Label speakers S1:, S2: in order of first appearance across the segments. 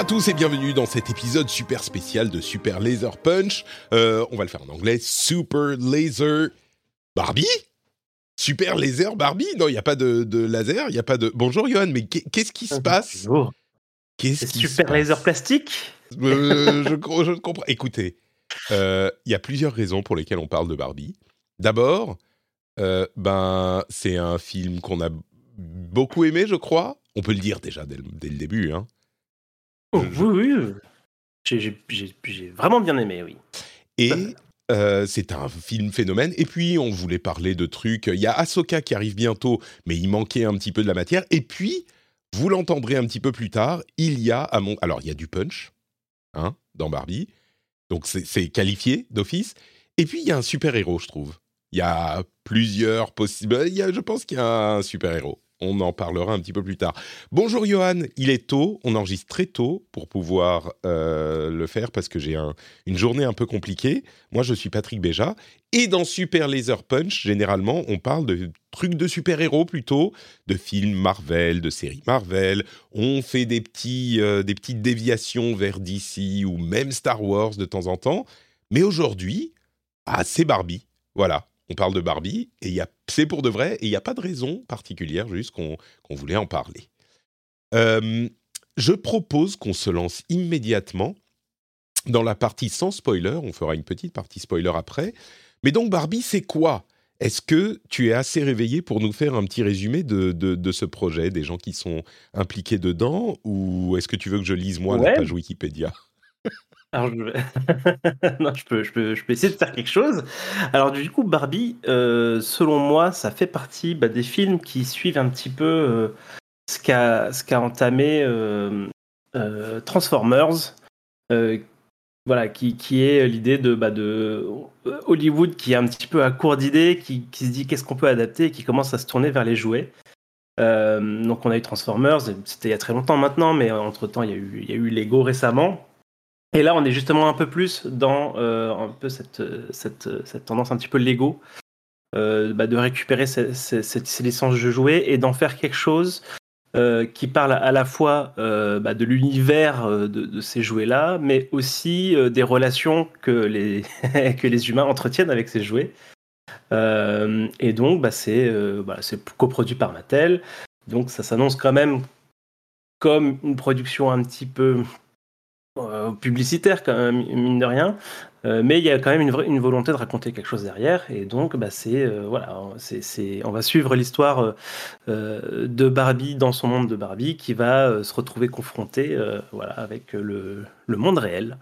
S1: À tous et bienvenue dans cet épisode super spécial de Super Laser Punch. Euh, on va le faire en anglais. Super Laser Barbie? Super Laser Barbie? Non, il n'y a pas de, de laser, il n'y a pas de... Bonjour Johan, mais qu'est- qu'est-ce qui se passe?
S2: Bonjour.
S1: Qu'est-ce
S2: C'est
S1: qui se
S2: super
S1: passe?
S2: Laser plastique?
S1: Euh, je, co- je comprends. Écoutez, euh, il y a plusieurs raisons pour lesquelles on parle de Barbie. D'abord, euh, ben, c'est un film qu'on a beaucoup aimé, je crois. On peut le dire déjà dès le, dès le début. Hein.
S2: Oh,
S1: Je-
S2: Oui, oui. J'ai- J'ai j'ai- j'ai vraiment bien aimé, oui.
S1: Et euh, c'est un film phénomène. Et puis, on voulait parler de trucs. Il y a Ahsoka qui arrive bientôt, mais il manquait un petit peu de la matière. Et puis, vous l'entendrez un petit peu plus tard, il y a à mon... Alors, il y a du punch hein, dans Barbie. Donc, c'est c'est qualifié d'office. Et puis, il y a un super-héros, je trouve. Il y a plusieurs possibles... Il y a, je pense qu'il y a un super-héros. On en parlera un petit peu plus tard. Bonjour Johan, il est tôt, on enregistre très tôt pour pouvoir euh, le faire parce que j'ai un, une journée un peu compliquée. Moi, je suis Patrick Béja. Et dans Super Laser Punch, généralement, on parle de trucs de super-héros plutôt, de films Marvel, de séries Marvel. On fait des, petits, euh, des petites déviations vers DC ou même Star Wars de temps en temps. Mais aujourd'hui, ah, c'est Barbie. Voilà, on parle de Barbie et il y a- c'est pour de vrai et il n'y a pas de raison particulière, juste qu'on qu'on voulait en parler. Euh, je propose qu'on se lance immédiatement dans la partie sans spoiler. On fera une petite partie spoiler après. Mais donc, Barbie, c'est quoi? Est-ce que tu es assez réveillé pour nous faire un petit résumé de, de- de ce projet, des gens qui sont impliqués dedans? Ou est-ce que tu veux que je lise moi la page Wikipédia?
S2: Alors, je... peux, essayer de faire quelque chose. Alors, du coup, Barbie, euh, selon moi, ça fait partie bah, des films qui suivent un petit peu euh, ce qu'a entamé euh, Transformers. voilà, qui, est l'idée de, bah, Hollywood qui est un petit peu à court d'idées, qui, se dit qu'est-ce qu'on peut adapter et qui commence à se tourner vers les jouets. Donc on a eu Transformers, c'était il y a très longtemps maintenant, mais entre-temps il il y a eu Lego récemment. Et là on est justement un peu plus dans euh, un peu cette, cette, cette tendance un petit peu Lego, euh, bah, de récupérer ces, ces- ces- ces licences de jouets et d'en faire quelque chose euh, qui parle à la fois bah, de l'univers de, ces jouets-là, mais aussi des relations que les, que les humains entretiennent avec ces jouets. Et donc, bah, c'est coproduit par Mattel. Donc, ça s'annonce quand même comme une production un petit peu euh, publicitaire, quand même, mine de rien. Euh, mais il y a quand même une, volonté de raconter quelque chose derrière. Et donc, bah, c'est euh, voilà, c'est on va suivre l'histoire de Barbie dans son monde de Barbie qui va se retrouver confronté euh, voilà, avec le monde réel.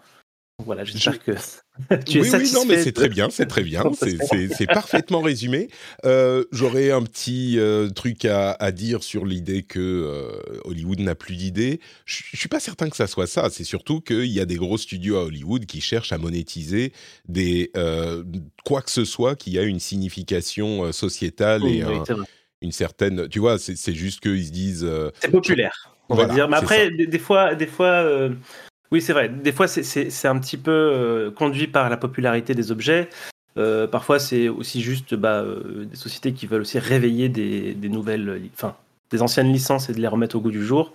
S2: Voilà, j'espère que tu es
S1: oui, oui,
S2: satisfait.
S1: non, mais c'est très bien, c'est très bien, c'est- parfaitement résumé. Euh, J'aurais un petit euh, truc à, à dire sur l'idée que euh, Hollywood n'a plus d'idées. Je je suis pas certain que ça soit ça. C'est surtout qu'il y a des gros studios à Hollywood qui cherchent à monétiser des quoi que ce soit qui a une signification sociétale
S2: Oui,
S1: et
S2: oui,
S1: un- une certaine. Tu vois, c'est juste qu'ils se disent.
S2: C'est populaire, on
S1: Voilà,
S2: va dire. Mais après, des, des fois, des fois, oui, c'est vrai. Des fois, c'est- un petit peu euh, conduit par la popularité des objets. Euh, parfois, c'est aussi juste bah, euh, des sociétés qui veulent aussi réveiller des, des nouvelles, enfin, des anciennes licences et de les remettre au goût du jour.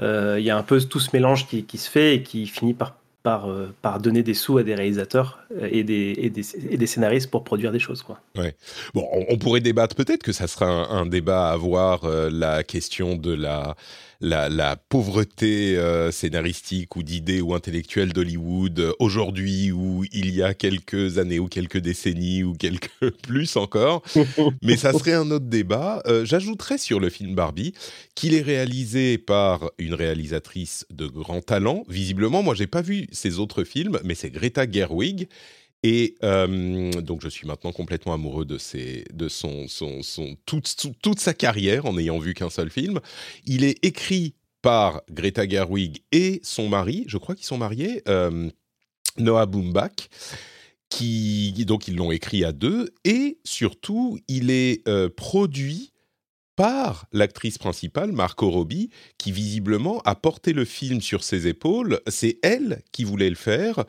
S2: Il y a un peu tout ce mélange qui, qui se fait et qui finit par par, par donner des sous à des réalisateurs et des, et des, et des scénaristes pour produire des choses. Quoi.
S1: Ouais. Bon, on, pourrait débattre peut-être que ça sera un, débat à avoir, la question de la la, pauvreté euh, scénaristique ou d'idées ou intellectuelle d'Hollywood euh, aujourd'hui ou il y a quelques années ou quelques décennies ou quelques plus encore. Mais ça serait un autre débat. Euh, j'ajouterais sur le film Barbie qu'il est réalisé par une réalisatrice de grand talent. Visiblement, moi, j'ai pas vu ses autres films, mais c'est Greta Gerwig. Et donc, je suis maintenant complètement amoureux de, ses, de son, son, son toute, toute, sa carrière en n'ayant vu qu'un seul film. Il est écrit par Greta Gerwig et son mari, je crois qu'ils sont mariés, Noah Baumbach. Qui, donc ils l'ont écrit à deux et surtout il est produit par l'actrice principale, Marco Robbie, qui visiblement a porté le film sur ses épaules. C'est elle qui voulait le faire.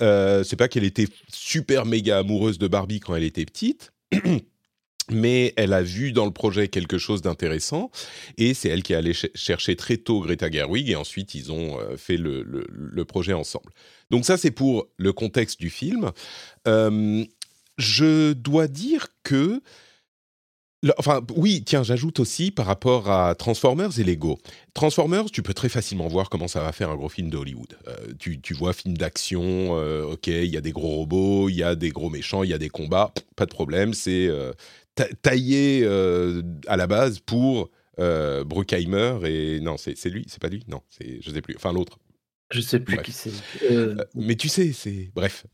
S1: Euh, c'est pas qu'elle était super méga amoureuse de Barbie quand elle était petite. mais elle a vu dans le projet quelque chose d'intéressant et c'est elle qui est allée chercher très tôt Greta Gerwig et ensuite ils ont euh, fait le, projet ensemble. Donc ça c'est pour le contexte du film. Euh, je dois dire que enfin, oui, tiens, j'ajoute aussi par rapport à Transformers et Lego. Transformers, tu peux très facilement voir comment ça va faire un gros film de Hollywood. Euh, tu, vois, film d'action, euh, ok, il y a des gros robots, il y a des gros méchants, il y a des combats, pas de problème, c'est euh, taillé à la base pour Bruckheimer et non, c'est lui, c'est pas lui, non, je sais plus, enfin l'autre.
S2: Je sais plus qui c'est.
S1: mais tu sais, c'est bref,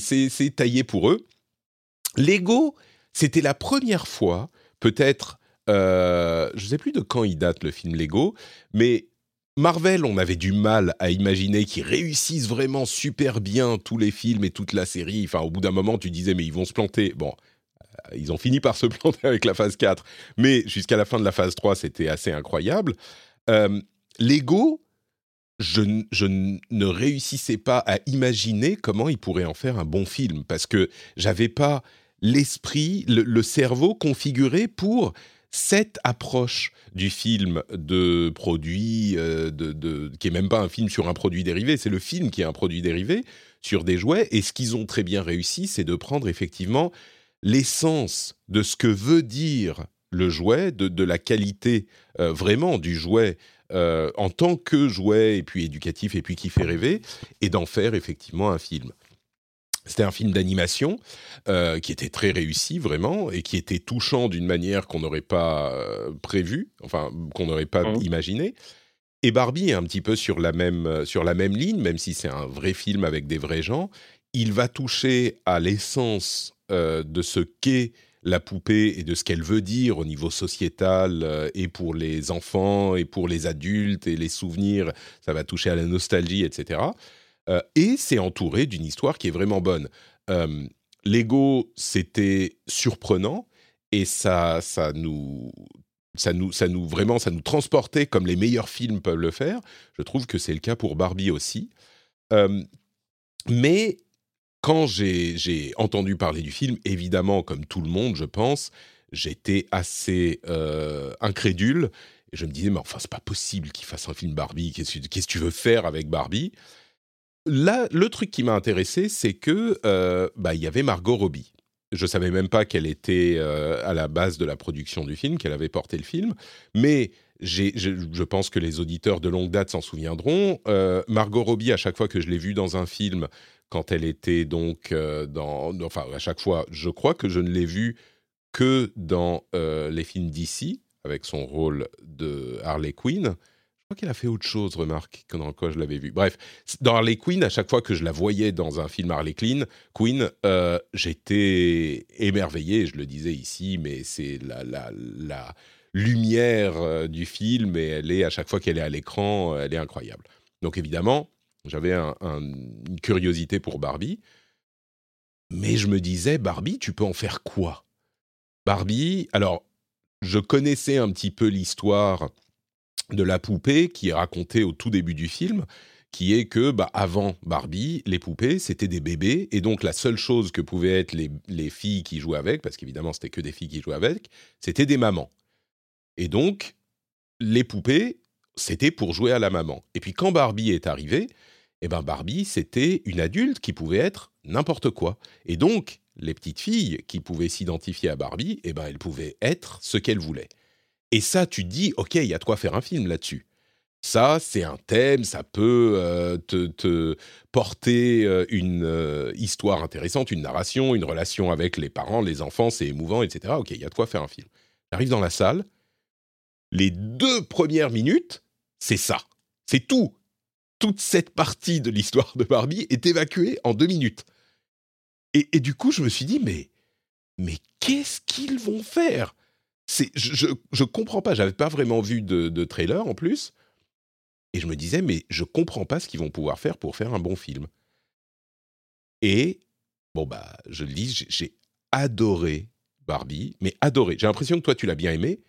S1: c'est taillé pour eux. Lego, c'était la première fois peut-être, euh, je ne sais plus de quand il date le film Lego, mais Marvel, on avait du mal à imaginer qu'ils réussissent vraiment super bien tous les films et toute la série. Enfin, au bout d'un moment, tu disais, mais ils vont se planter. Bon, euh, ils ont fini par se planter avec la phase 4, mais jusqu'à la fin de la phase 3, c'était assez incroyable. Euh, Lego, je, je, ne réussissais pas à imaginer comment ils pourraient en faire un bon film, parce que j'avais pas l'esprit, le, cerveau configuré pour cette approche du film de produit, euh, qui est même pas un film sur un produit dérivé, c'est le film qui est un produit dérivé sur des jouets. Et ce qu'ils ont très bien réussi, c'est de prendre effectivement l'essence de ce que veut dire le jouet, de, la qualité euh, vraiment du jouet euh, en tant que jouet et puis éducatif et puis qui fait rêver, et d'en faire effectivement un film. C'était un film d'animation euh, qui était très réussi vraiment et qui était touchant d'une manière qu'on n'aurait pas euh, prévue, enfin qu'on n'aurait pas mmh. imaginé. Et Barbie est un petit peu sur la même euh, sur la même ligne, même si c'est un vrai film avec des vrais gens. Il va toucher à l'essence de ce qu'est la poupée et de ce qu'elle veut dire au niveau sociétal et pour les enfants et pour les adultes et les souvenirs. Ça va toucher à la nostalgie, etc. Euh, et c'est entouré d'une histoire qui est vraiment bonne. Euh, Lego, c'était surprenant et ça, ça nous, ça nous, ça nous vraiment, ça nous transportait comme les meilleurs films peuvent le faire. Je trouve que c'est le cas pour Barbie aussi. Euh, mais quand j'ai entendu parler du film, évidemment, comme tout le monde, je pense, j'étais assez incrédule. Je me disais, mais enfin, c'est pas possible qu'il fasse un film Barbie. Qu'est-ce que tu veux faire avec Barbie? Là, le truc qui m'a intéressé, c'est que euh, bah, il y avait Margot Robbie. Je savais même pas qu'elle était euh, à la base de la production du film, qu'elle avait porté le film, mais je, pense que les auditeurs de longue date s'en souviendront. Euh, Margot Robbie, à chaque fois que je l'ai vue dans un film, quand elle était donc dans, enfin à chaque fois, je crois que je ne l'ai vue que dans les films d'ici avec son rôle de Harley Quinn crois qu'elle a fait autre chose, remarque, que dans quoi je l'avais vu. Bref, dans Harley Quinn, à chaque fois que je la voyais dans un film Harley Quinn, euh, j'étais émerveillé, je le disais ici, mais c'est la, la, la, lumière euh, du film et elle est, à chaque fois qu'elle est à l'écran, euh, elle est incroyable. Donc évidemment, j'avais une curiosité pour Barbie, mais je me disais, Barbie, tu peux en faire quoi? Barbie, alors, je connaissais un petit peu l'histoire de la poupée qui est racontée au tout début du film, qui est que bah, avant Barbie, les poupées, c'était des bébés, et donc la seule chose que pouvaient être les, filles qui jouaient avec, parce qu'évidemment c'était que des filles qui jouaient avec, c'était des mamans. Et donc, les poupées, c'était pour jouer à la maman. Et puis quand Barbie est arrivée, Eh ben Barbie, c'était une adulte qui pouvait être n'importe quoi. Et donc, les petites filles qui pouvaient s'identifier à Barbie, eh ben elles pouvaient être ce qu'elles voulaient. Et ça, tu dis, ok, il y a de quoi faire un film là-dessus. Ça, c'est un thème, ça peut euh, te, porter euh, une euh, histoire intéressante, une narration, une relation avec les parents, les enfants, c'est émouvant, etc. Ok, il y a de quoi faire un film. J'arrive dans la salle, les deux premières minutes, c'est ça. C'est tout. Toute cette partie de l'histoire de Barbie est évacuée en deux minutes. Et, du coup, je me suis dit, mais, mais qu'est-ce qu'ils vont faire? Je, je, comprends pas, j'avais pas vraiment vu de, de, trailer en plus. Et je me disais, mais je comprends pas ce qu'ils vont pouvoir faire pour faire un bon film. Et, bon, bah, je le dis, j'ai adoré Barbie, mais adoré. J'ai l'impression que toi, tu l'as bien aimé.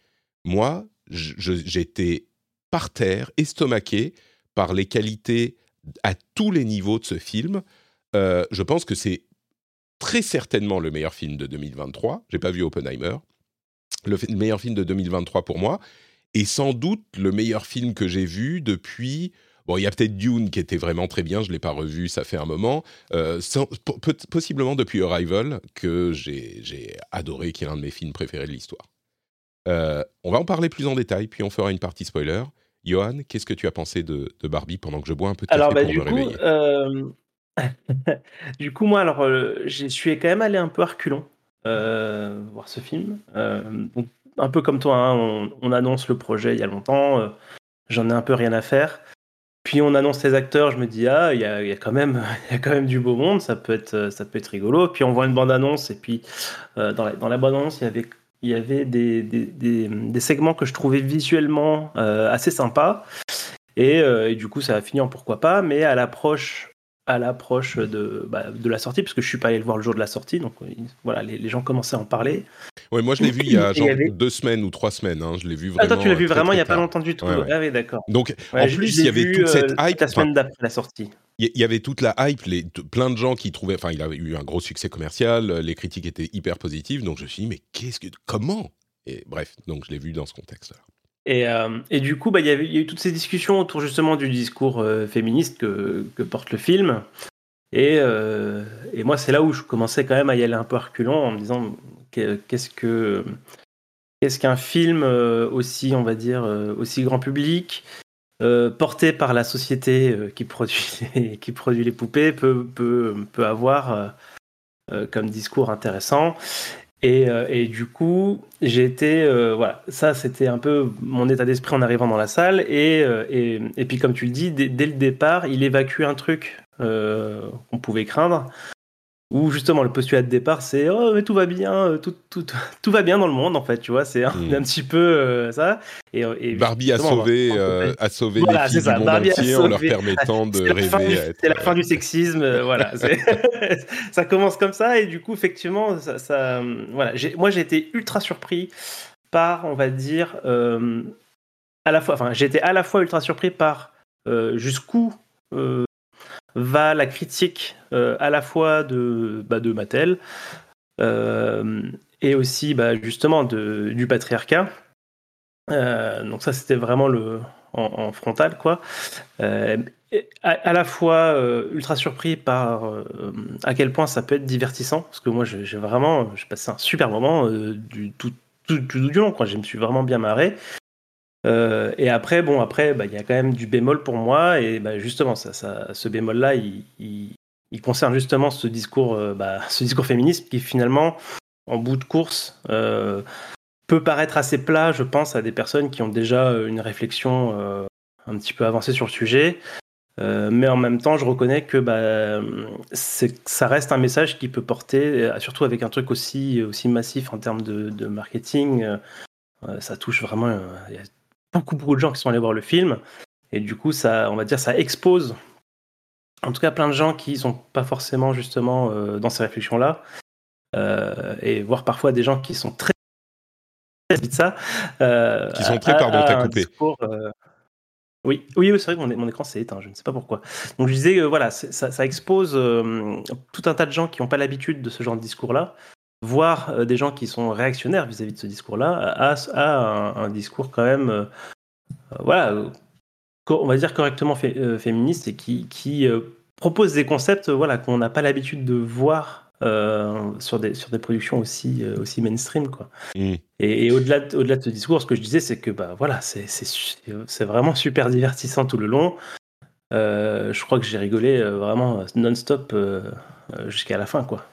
S1: Moi, j'étais par terre, estomaqué par les qualités à tous les niveaux de ce film. Euh, je pense que c'est très certainement le meilleur film de 2023. J'ai pas vu Oppenheimer. Le, meilleur film de 2023 pour moi. Et sans doute le meilleur film que j'ai vu depuis. Bon, il y a peut-être Dune qui était vraiment très bien, je ne l'ai pas revu, ça fait un moment. Euh, possiblement depuis Arrival, que j'ai adoré, qui est l'un de mes films préférés de l'histoire. Euh, on va en parler plus en détail, puis on fera une partie spoiler. Johan, qu'est-ce que tu as pensé de, Barbie pendant que je bois un peu de
S2: alors,
S1: bah,
S2: pour
S1: me réveiller? euh,
S2: du coup, moi, alors, je suis quand même allé un peu euh, voir ce film. Euh, un peu comme toi, hein, on, annonce le projet il y a longtemps, j'en ai un peu rien à faire. Puis on annonce les acteurs, je me dis ah il y a, quand même du beau monde, ça peut être rigolo. Puis on voit une bande annonce et puis dans la, bande annonce il y avait des, segments que je trouvais visuellement assez sympas. Et, et, du coup, ça a fini en pourquoi pas. Mais à l'approche à l'approche de, bah, de la sortie, parce que je suis pas allé le voir le jour de la sortie, donc voilà, les, gens commençaient à en parler.
S1: Ouais, moi je l'ai vu il y a genre deux semaines ou trois semaines, hein, je l'ai vu vraiment.
S2: Ah, toi tu l'as vu vraiment il y a pas longtemps du tout. Ah oui, d'accord.
S1: Donc en plus il y avait toute cette euh, hype.
S2: La semaine d'après la sortie.
S1: Il y avait toute la hype, les, plein de gens qui trouvaient, enfin il avait eu un gros succès commercial, les critiques étaient hyper positives, donc je me suis dit mais qu'est-ce que, comment? Et bref, donc je l'ai vu dans ce contexte-là.
S2: Euh, et, du coup, bah, il y, a eu toutes ces discussions autour justement du discours euh, féministe que, porte le film. Euh, et, moi, c'est là où je commençais quand même à y aller un peu reculant en me disant qu'est-ce que qu'est-ce qu'un film aussi, on va dire, aussi grand public, porté par la société qui produit les, poupées, peut avoir comme discours intéressant. Euh, et, du coup, été. Euh, voilà, ça, c'était un peu mon état d'esprit en arrivant dans la salle. Et, euh, et, puis, comme tu le dis, dès, le départ, il évacue un truc qu'on pouvait craindre. Où justement, le postulat de départ, c'est Oh, mais tout va bien, tout, tout, tout, va bien dans le monde, en fait, tu vois. C'est un, hmm. petit peu ça.
S1: Et, Barbie a sauvé, a sauvé les filles du monde entier en leur permettant de rêver.
S2: C'est la fin du sexisme, voilà. ça commence comme ça et du coup, effectivement, ça, voilà. Moi, j'ai été ultra surpris par, on va dire, euh, à la fois, enfin, j'étais à la fois ultra surpris par euh, jusqu'où euh, va la critique à la fois de, bah, de Mattel et aussi, bah, justement, du patriarcat. donc ça, c'était vraiment le en, frontal, quoi à, la fois euh, ultra surpris par euh, à quel point ça peut être divertissant, parce que moi j'ai vraiment passé un super moment euh, du tout, tout, du long, quoi. Je me suis vraiment bien marré. Et après, bon, après, bah, il y a quand même du bémol pour moi, et bah, justement, ça, ce bémol-là, il, concerne justement ce discours, bah, ce discours féministe qui finalement, en bout de course, peut paraître assez plat, je pense, à des personnes qui ont déjà une réflexion un petit peu avancée sur le sujet. Euh, mais en même temps, je reconnais que ça reste un message qui peut porter, euh, surtout avec un truc aussi, massif en termes de, marketing. Euh, ça touche vraiment. Beaucoup, beaucoup de gens qui sont allés voir le film. Et du coup, ça, on va dire, ça expose, en tout cas, plein de gens qui ne sont pas forcément justement dans ces réflexions-là. et voir parfois des gens qui sont très. Vite ça.
S1: qui sont très, pardon, t'as coupé.
S2: Oui, oui, c'est vrai que mon, écran s'est éteint, je ne sais pas pourquoi. Donc je disais, voilà, ça, expose euh, tout un tas de gens qui n'ont pas l'habitude de ce genre de discours-là, voire euh, des gens qui sont réactionnaires vis-à-vis de ce discours-là, à, un, discours quand même, euh, voilà, on va dire correctement féministe et qui, qui propose des concepts voilà, qu'on n'a pas l'habitude de voir sur, des, sur des productions aussi, aussi mainstream. Quoi. Mmh. Et, au-delà, au-delà de ce discours, ce que je disais, c'est que bah, voilà, c'est vraiment super divertissant tout le long. je crois que j'ai rigolé vraiment non-stop jusqu'à la fin. Quoi.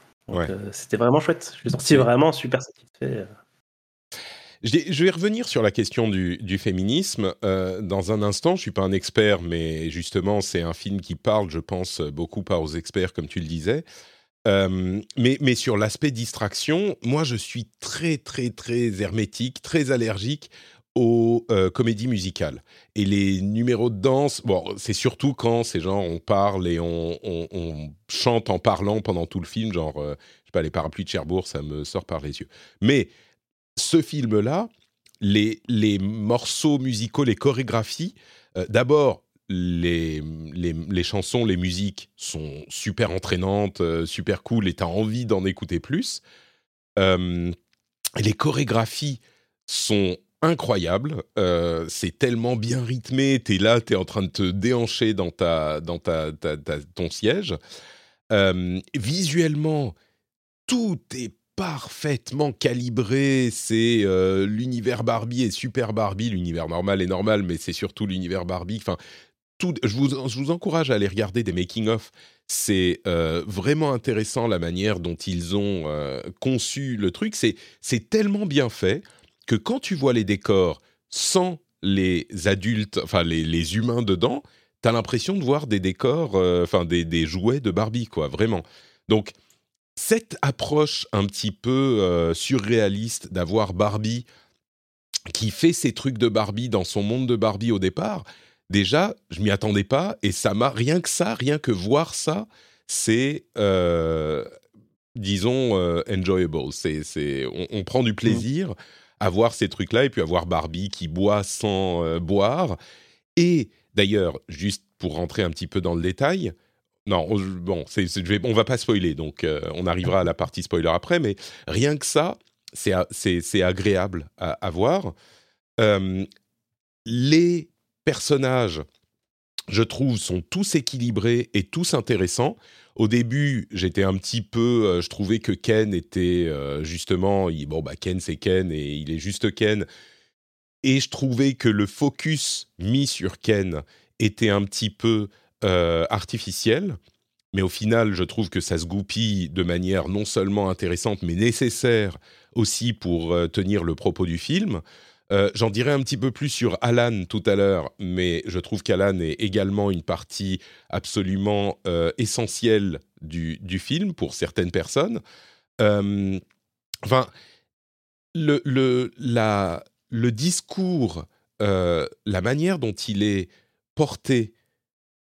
S2: C'était vraiment chouette. Je suis sorti vraiment super satisfait.
S1: Je vais revenir sur la question du, féminisme euh, dans un instant. Je suis pas un expert, mais justement, c'est un film qui parle, je pense, beaucoup pas aux experts, comme tu le disais. Euh, mais, mais, sur l'aspect distraction, moi, je suis très, très, très hermétique, très allergique aux euh, comédies musicales. Et les numéros de danse, bon, c'est surtout quand c'est genre on parle et on, on, chante en parlant pendant tout le film, genre, je sais pas, les parapluies de Cherbourg, ça me sort par les yeux. Mais ce film-là, les, les, morceaux musicaux, les chorégraphies, euh, d'abord, les, les, chansons, les musiques sont super entraînantes, euh, super cool, et tu as envie d'en écouter plus. Euh, les chorégraphies sont incroyables, c'est tellement bien rythmé, tu es là, tu es en train de te déhancher dans, ta, dans ta, ton siège. visuellement, tout est parfaitement calibré. C'est euh, l'univers Barbie et Super Barbie. L'univers normal est normal, mais c'est surtout l'univers Barbie. Enfin, tout, je, vous, je vous encourage à aller regarder des making-of. C'est euh, vraiment intéressant la manière dont ils ont euh, conçu le truc. C'est tellement bien fait que quand tu vois les décors sans les adultes, enfin les, les humains dedans, tu as l'impression de voir des décors, enfin des, des jouets de Barbie, quoi, vraiment. Donc, cette approche un petit peu euh, surréaliste d'avoir Barbie qui fait ses trucs de Barbie dans son monde de Barbie au départ, déjà, je m'y attendais pas et ça m'a rien que ça, rien que voir ça, c'est euh, disons euh, enjoyable. C'est, on, prend du mmh. plaisir voir ces trucs-là et puis à voir Barbie qui boit sans boire. Et d'ailleurs, juste pour rentrer un petit peu dans le détail, non, on, bon, c'est, on va pas spoiler, donc euh, on arrivera à la partie spoiler après, mais rien que ça, c'est, agréable à, voir. Euh, les personnages, je trouve, sont tous équilibrés et tous intéressants. Au début, j'étais un petit peu, euh, je trouvais que Ken était justement, bon bah Ken c'est Ken et il est juste Ken, et je trouvais que le focus mis sur Ken était un petit peu euh, artificielle, mais au final, je trouve que ça se goupille de manière non seulement intéressante, mais nécessaire aussi pour euh, tenir le propos du film. Euh, j'en dirai un petit peu plus sur Alan tout à l'heure, mais je trouve qu'Alan est également une partie absolument essentielle du, film pour certaines personnes. enfin, le, la, le discours, la manière dont il est porté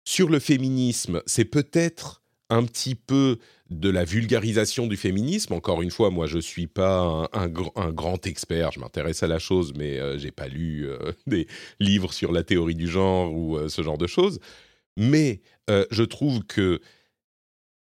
S1: sur le féminisme, c'est peut-être un petit peu de la vulgarisation du féminisme. Encore une fois, moi, je suis pas un, grand expert. Je m'intéresse à la chose, mais je euh, j'ai pas lu euh, des livres sur la théorie du genre ou euh, ce genre de choses. Mais je trouve que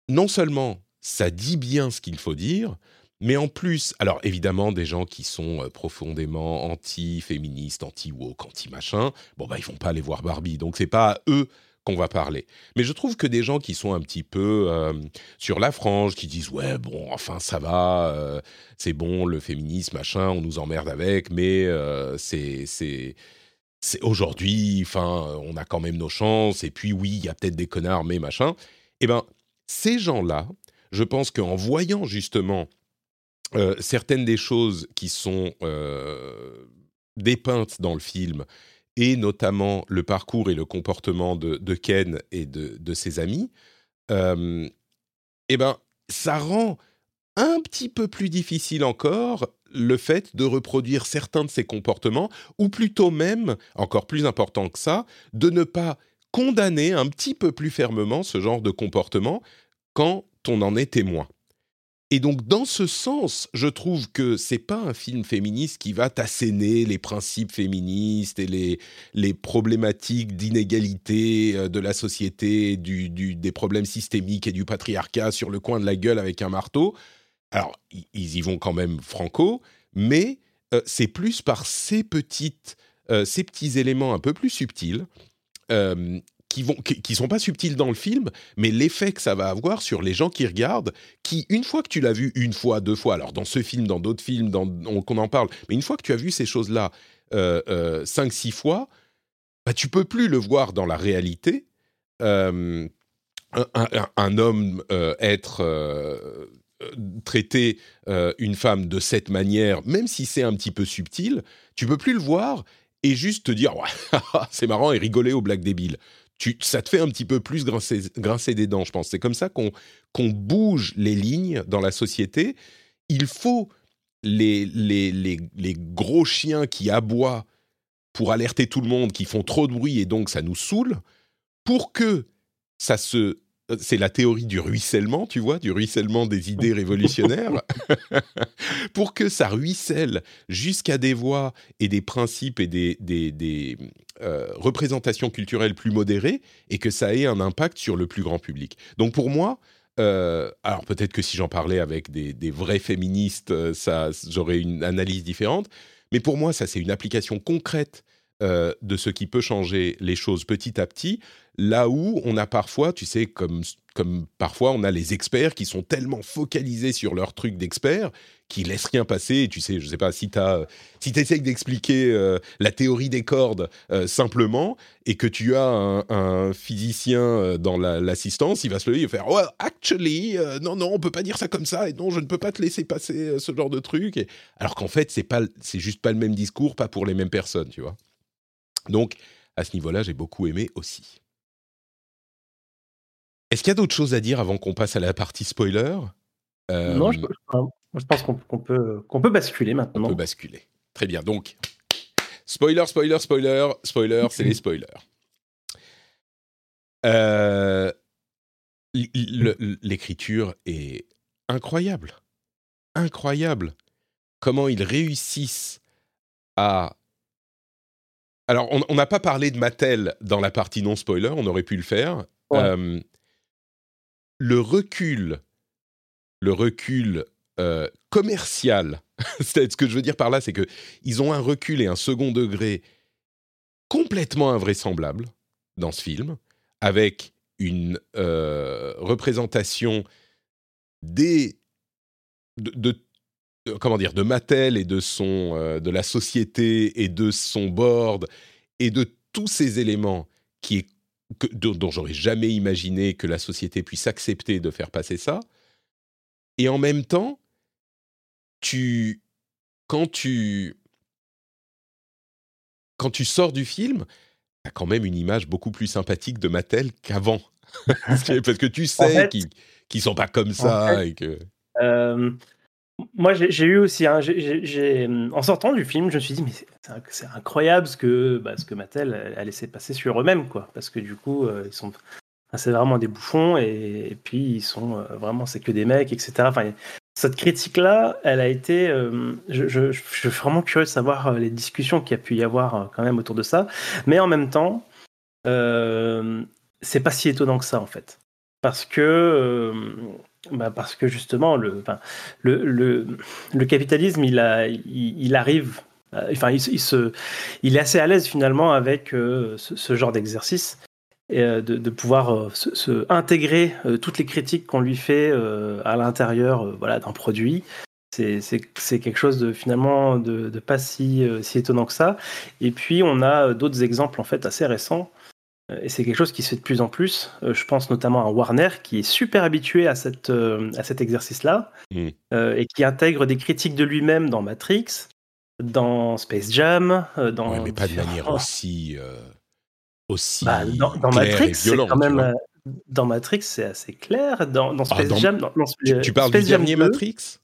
S1: non seulement ça dit bien ce qu'il faut dire, mais en plus, alors évidemment, des gens qui sont profondément anti-féministes, anti-woke, anti-machin, bon, bah, ils vont pas aller voir Barbie. Donc, c'est pas à eux qu'on va parler. Mais je trouve que des gens qui sont un petit peu euh, sur la frange, qui disent ouais bon enfin ça va, euh, c'est bon le féminisme machin, on nous emmerde avec, mais euh, c'est c'est aujourd'hui, enfin on a quand même nos chances. Et puis oui il y a peut-être des connards mais machin. Eh ben ces gens-là, je pense qu'en voyant justement certaines des choses qui sont dépeintes dans le film et notamment le parcours et le comportement de, Ken et de, ses amis, euh, eh ben, ça rend un petit peu plus difficile encore le fait de reproduire certains de ces comportements, ou plutôt même, encore plus important que ça, de ne pas condamner un petit peu plus fermement ce genre de comportement quand on en est témoin. Et donc, dans ce sens, je trouve que c'est pas un film féministe qui va t'asséner les principes féministes et les, problématiques d'inégalité euh, de la société, des problèmes systémiques et du patriarcat sur le coin de la gueule avec un marteau. Alors, ils y vont quand même franco, mais euh, c'est plus par ces, petites, euh, ces petits éléments un peu plus subtils qui vont sont pas subtils dans le film, mais l'effet que ça va avoir sur les gens qui regardent, qui une fois que tu l'as vu une fois, deux fois, alors dans ce film, dans d'autres films, qu'on en parle, mais une fois que tu as vu ces choses-là euh, euh, cinq, six fois, bah tu peux plus le voir dans la réalité. Euh, un, homme être traiter une femme de cette manière, même si c'est un petit peu subtil, tu peux plus le voir et juste te dire ouais, c'est marrant et rigoler aux blagues débiles ça te fait un petit peu plus grincer, des dents, je pense. C'est comme ça qu'on bouge les lignes dans la société. Il faut les, les, gros chiens qui aboient pour alerter tout le monde, qui font trop de bruit et donc ça nous saoule, pour que ça se c'est la théorie du ruissellement, tu vois, du ruissellement des idées révolutionnaires, pour que ça ruisselle jusqu'à des voix et des principes et des, des, euh, représentations culturelles plus modérées, et que ça ait un impact sur le plus grand public. Donc pour moi, euh, alors peut-être que si j'en parlais avec des, vrais féministes, euh, ça, j'aurais une analyse différente, mais pour moi, ça c'est une application concrète de ce qui peut changer les choses petit à petit. Là où on a parfois, tu sais, comme, comme parfois on a les experts qui sont tellement focalisés sur leur truc d'expert qui laissent rien passer. Et tu sais, je sais pas si tu si essayes d'expliquer euh, la théorie des cordes euh, simplement et que tu as un, physicien euh, dans l'assistance, il va se lever et faire ouais, actually, non non, on peut pas dire ça comme ça et non, je ne peux pas te laisser passer ce genre de truc. Alors qu'en fait, c'est pas, c'est juste pas le même discours, pas pour les mêmes personnes, tu vois. Donc à ce niveau-là, j'ai beaucoup aimé aussi. Est-ce qu'il y a d'autres choses à dire avant qu'on passe à la partie spoiler?
S2: Non, je, pense qu'on peut, qu'on peut basculer maintenant.
S1: On peut basculer. Très bien. Donc, spoiler, spoiler, spoiler, spoiler, c'est les spoilers. Euh, l'écriture est incroyable. Incroyable. Comment ils réussissent à alors, on n'a pas parlé de Mattel dans la partie non spoiler, on aurait pu le faire. Euh, le recul, le recul euh, commercial, ce que je veux dire par là, c'est que ils ont un recul et un second degré complètement invraisemblable dans ce film, avec une euh, représentation des de, comment dire de Mattel et de son euh, de la société et de son board et de tous ces éléments qui est dont, j'aurais jamais imaginé que la société puisse accepter de faire passer ça. Et en même temps, tu, quand tu, quand tu sors du film, tu as quand même une image beaucoup plus sympathique de Mattel qu'avant. Parce que tu sais qu'ils ne sont pas comme ça. et que...
S2: Euh, moi, j'ai eu aussi, hein, en sortant du film, je me suis dit, mais c'est incroyable ce que, bah, ce que Mattel a laissé passer sur eux-mêmes, quoi. Parce que du coup, euh, ils sont, c'est vraiment des bouffons, et, puis ils sont euh, vraiment, c'est que des mecs, etc. Enfin, cette critique-là, elle a été, euh, je, suis vraiment curieux de savoir les discussions qu'il y a pu y avoir quand même autour de ça. Mais en même temps, c'est pas si étonnant que ça, en fait. Parce que bah parce que justement, le, le, le, le, capitalisme, il, arrive, euh, enfin, il, se, il est assez à l'aise finalement avec euh, ce, genre d'exercice. Et euh, de, pouvoir se, intégrer toutes les critiques qu'on lui fait à l'intérieur voilà, d'un produit, c'est quelque chose de finalement de, de pas si, si, étonnant que ça. Et puis on a d'autres exemples en fait assez récents et c'est quelque chose qui se fait de plus en plus. Euh, je pense notamment à Warner qui est super habitué à, cette, euh, à cet exercice-là mm. et qui intègre des critiques de lui-même dans Matrix, dans Space Jam, dans.
S1: mais pas de manière aussi. aussi
S2: bah, dans, Matrix, c'est quand même. dans Matrix, c'est assez clair. Dans, ah, Space Jam.
S1: tu, parles du dernier Matrix?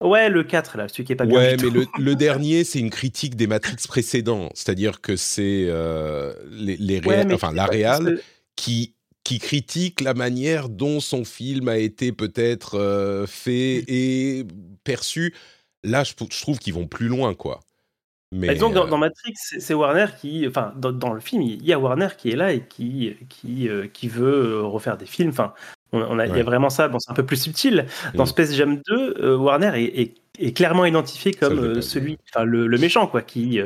S2: Ouais, le 4, là, celui qui est pas bien.
S1: Ouais, mais le, dernier, c'est une critique des Matrix précédents. C'est-à-dire que c'est euh, les, les enfin, la réal qui, qui critique la manière dont son film a été peut-être euh, fait et perçu. Là, je, trouve qu'ils vont plus loin, quoi.
S2: Mais, bah, dans, euh, Matrix, c'est Warner qui, enfin, dans, le film, il y a Warner qui est là et qui qui, qui veut refaire des films. Enfin, on, a, Il y a vraiment ça. Bon, c'est un peu plus subtil. Dans mm. Space Jam 2, euh, Warner est, est clairement identifié comme celui, enfin le, méchant quoi, qui,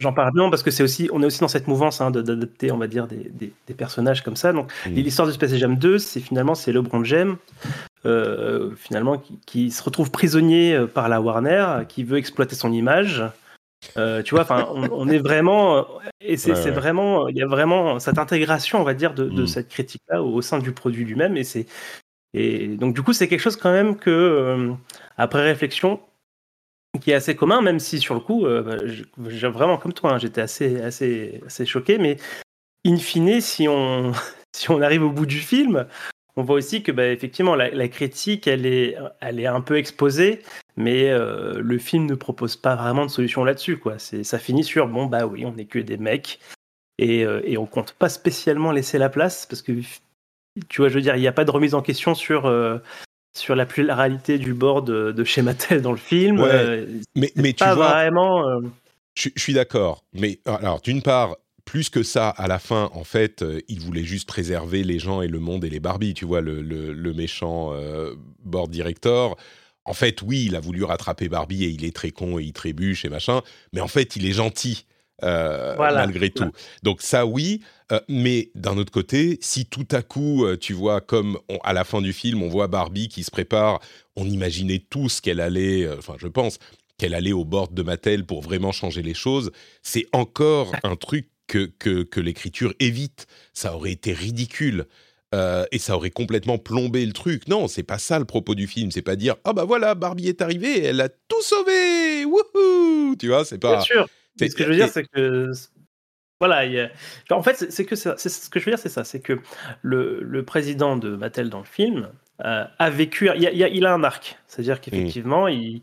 S2: j'en parle bien parce que c'est aussi, on est aussi dans cette mouvance hein, d'adapter, on va dire, des, des, personnages comme ça. Donc mm. l'histoire de Space Jam 2, c'est finalement c'est LeBron James. finalement, qui, qui, se retrouve prisonnier par la Warner, qui veut exploiter son image, euh, tu vois, enfin, on, est vraiment, euh, et c'est vraiment, il y a vraiment cette intégration, on va dire, de, mm. cette critique-là au, sein du produit lui-même, et c'est, et donc du coup, c'est quelque chose quand même que, euh, après réflexion, qui est assez commun, même si sur le coup, bah, j'ai vraiment comme toi, hein, j'étais assez, assez, assez choqué, mais in fine, si on, si on arrive au bout du film, on voit aussi que bah, effectivement la, critique elle est, elle est un peu exposée, mais euh, le film ne propose pas vraiment de solution là-dessus. Quoi. C'est, ça finit sur bon bah oui, on n'est que des mecs et, euh, et on compte pas spécialement laisser la place parce que tu vois, je veux dire, il n'y a pas de remise en question sur euh, sur la pluralité du board de, de chez Mattel dans le film.
S1: mais mais tu vois,
S2: vraiment.
S1: Je, je suis d'accord, mais alors d'une part, plus que ça, à la fin, en fait, euh, il voulait juste préserver les gens et le monde et les Barbie, tu vois, le, méchant euh, board director. En fait, oui, il a voulu rattraper Barbie et il est très con et il trébuche et machin, mais en fait, il est gentil. Euh, malgré tout. Donc ça oui, mais d'un autre côté, si tout à coup, tu vois, comme à la fin du film, on voit Barbie qui se prépare, on imaginait tous qu'elle allait, enfin je pense, qu'elle allait au bord de Mattel pour vraiment changer les choses, c'est encore un truc que, que, l'écriture évite. Ça aurait été ridicule. Euh, et ça aurait complètement plombé le truc. Non, c'est pas ça le propos du film. C'est pas dire ah bah voilà Barbie est arrivée, elle a tout sauvé, wouhou, tu vois, c'est pas.
S2: Bien sûr. ce que je veux dire, c'est que voilà, en fait, c'est que ce que je veux dire, c'est ça, c'est que le, le, président de Mattel dans le film euh, a vécu, il, a, il a un arc, c'est-à-dire qu'effectivement, il,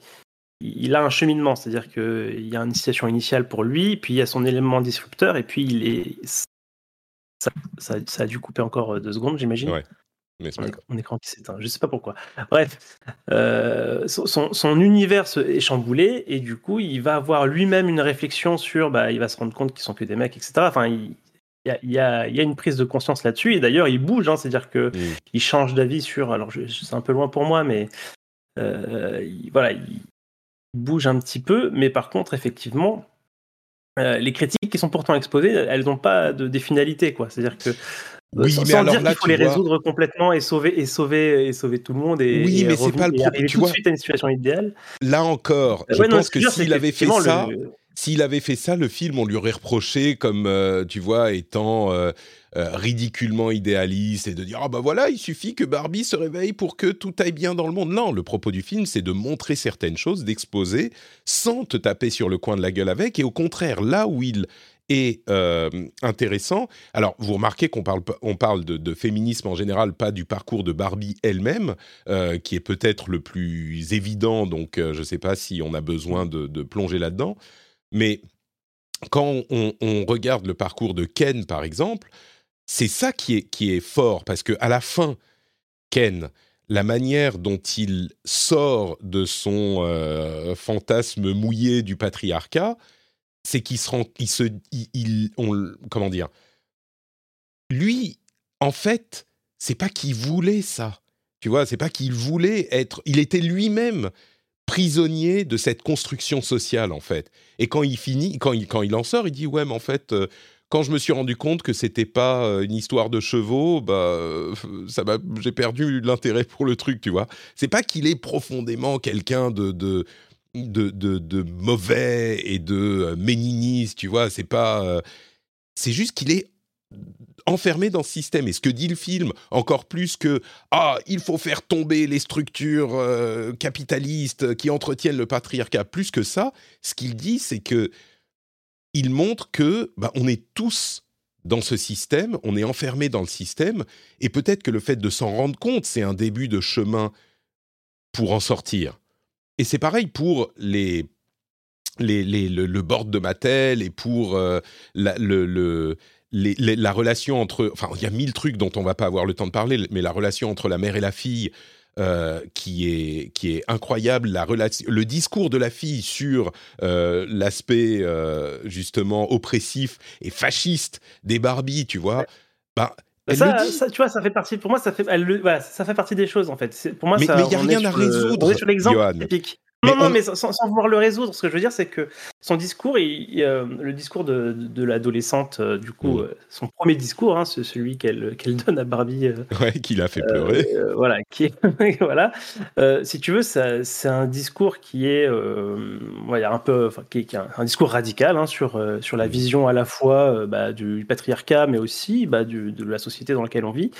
S2: il a un cheminement, c'est-à-dire qu'il y a une situation initiale pour lui, puis il y a son élément disrupteur, et puis il est. Ça, a dû couper encore euh, deux secondes, j'imagine.
S1: Ouais.
S2: mon, écran qui s'éteint, je sais pas pourquoi. Bref, euh, son, univers est chamboulé, et du coup, il va avoir lui-même une réflexion sur. Bah, il va se rendre compte qu'ils sont que des mecs, etc. Enfin, il, y a, une prise de conscience là-dessus, et d'ailleurs, il bouge, hein, c'est-à-dire qu'il il change d'avis sur. Alors, c'est un peu loin pour moi, mais. Euh, voilà, il, bouge un petit peu, mais par contre, effectivement, euh, les critiques qui sont pourtant exposées, elles n'ont pas de, des finalités, quoi. C'est-à-dire que
S1: euh, oui, sans, mais alors dire qu'il
S2: faut les résoudre complètement et sauver et sauver et sauver tout le monde et
S1: oui, mais c'est pas le
S2: problème. Tout de suite à une situation idéale.
S1: Là encore, je pense que s'il avait fait ça, s'il avait fait ça, le film, on lui aurait reproché comme, euh, tu vois, étant euh, euh, ridiculement idéaliste et de dire ah bah voilà, il suffit que Barbie se réveille pour que tout aille bien dans le monde. Non, le propos du film, c'est de montrer certaines choses, d'exposer, sans te taper sur le coin de la gueule avec, et au contraire, là où il est intéressant. Alors, vous remarquez qu'on parle, on parle de, féminisme en général, pas du parcours de Barbie elle-même, qui est peut-être le plus évident, donc je ne sais pas si on a besoin de plonger là-dedans. Mais quand on, regarde le parcours de Ken, par exemple, c'est ça qui est, fort, parce que à la fin, Ken, la manière dont il sort de son euh, fantasme mouillé du patriarcat, c'est qu'il se rend, il se, il, comment dire, lui, en fait, c'est pas qu'il voulait ça, tu vois, c'est pas qu'il voulait être, il était lui-même prisonnier de cette construction sociale en fait. Et quand il finit, quand il, quand il en sort, il dit ouais mais en fait euh, quand je me suis rendu compte que c'était pas euh, une histoire de chevaux, bah euh, ça j'ai perdu l'intérêt pour le truc, tu vois. C'est pas qu'il est profondément quelqu'un de, de de, de, mauvais et de méniniste, tu vois. C'est pas. c'est juste qu'il est enfermé dans ce système. Et ce que dit le film, encore plus que ah, il faut faire tomber les structures euh, capitalistes qui entretiennent le patriarcat, plus que ça, ce qu'il dit, c'est que il montre que bah, on est tous dans ce système, on est enfermé dans le système, et peut-être que le fait de s'en rendre compte, c'est un début de chemin pour en sortir. Et c'est pareil pour les, les, le, board de Mattel et pour euh, le, la relation entre, enfin, il y a mille trucs dont on va pas avoir le temps de parler, mais la relation entre la mère et la fille, euh, qui est qui est incroyable, la relation, le discours de la fille sur euh, l'aspect euh, justement oppressif et fasciste des Barbie, tu vois. Bah,
S2: ça, ça, tu vois, ça fait partie. Pour moi, ça fait, elle, voilà, ça fait partie des choses en fait. Pour moi,
S1: mais il n'y a rien à résoudre. on
S2: est sur l'exemple typique. Non, non, mais sans, sans, vouloir le résoudre, ce que je veux dire, c'est que son discours, il, euh, le discours de, de l'adolescente, euh, du coup, mm. euh, son premier discours, hein, celui qu'elle donne à Barbie.
S1: ouais, qui l'a fait pleurer.
S2: voilà, qui voilà. si tu veux, c'est un discours qui est, ouais, un peu, qui qui est un, discours radical hein, sur, sur la mm. vision à la fois bah, du patriarcat, mais aussi bah, du, de la société dans laquelle on vit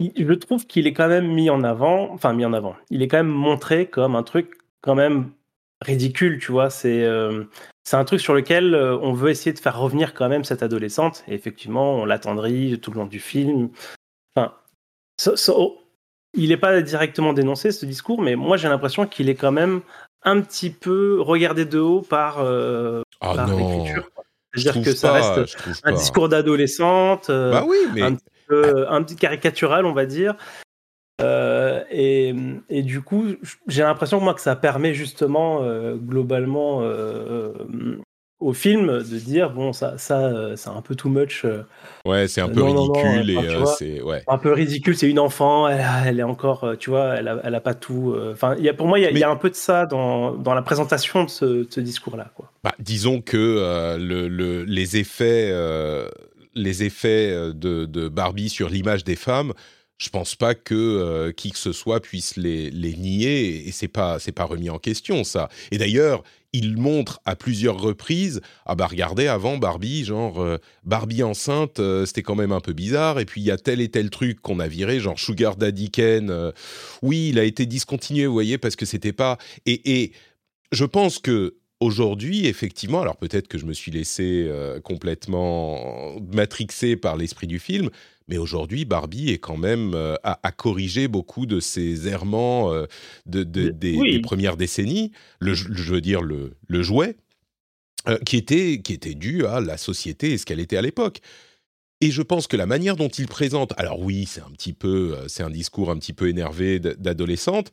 S2: je trouve qu'il est quand même mis en avant, enfin mis en avant, il est quand même montré comme un truc quand même ridicule, tu vois. C'est euh, c'est un truc sur lequel euh, on veut essayer de faire revenir quand même cette adolescente. Et effectivement, on l'attendrit tout le long du film. Enfin, oh, il n'est pas directement dénoncé ce discours, mais moi j'ai l'impression qu'il est quand même un petit peu regardé de haut par, euh,
S1: oh l'écriture.
S2: C'est-à-dire que ça reste un discours d'adolescente,
S1: bah oui, mais...
S2: un, peu, un petit caricatural, on va dire. Euh, et, et, du coup, j'ai l'impression moi que ça permet justement euh, globalement euh, au film de dire bon ça ça c'est un peu too much.
S1: ouais, c'est un peu ridicule et c'est ouais.
S2: Un peu ridicule, c'est une enfant, elle, elle, est encore, tu vois, elle a, elle a pas tout. Enfin, il pour moi il y, y, a un peu de ça dans, dans la présentation de ce, ce discours là quoi.
S1: Bah, disons que le, le, les effets les effets de, de Barbie sur l'image des femmes je pense pas que euh, qui que ce soit puisse les, les nier et c'est pas c'est pas remis en question ça. Et d'ailleurs, il montre à plusieurs reprises ah bah regardez avant Barbie genre euh, Barbie enceinte euh, c'était quand même un peu bizarre et puis il y a tel et tel truc qu'on a viré genre Sugar Daddy Ken oui, il a été discontinué vous voyez parce que c'était pas et, et je pense que aujourd'hui, effectivement, alors peut-être que je me suis laissé complètement matrixé par l'esprit du film, mais aujourd'hui, Barbie est quand même euh, à, corriger beaucoup de ces errements euh, de, des, premières décennies. Le, je veux dire le, le jouet euh, qui était qui était dû à la société et ce qu'elle était à l'époque. Et je pense que la manière dont il présente, alors oui, c'est un petit peu, c'est un discours un petit peu énervé d'adolescente,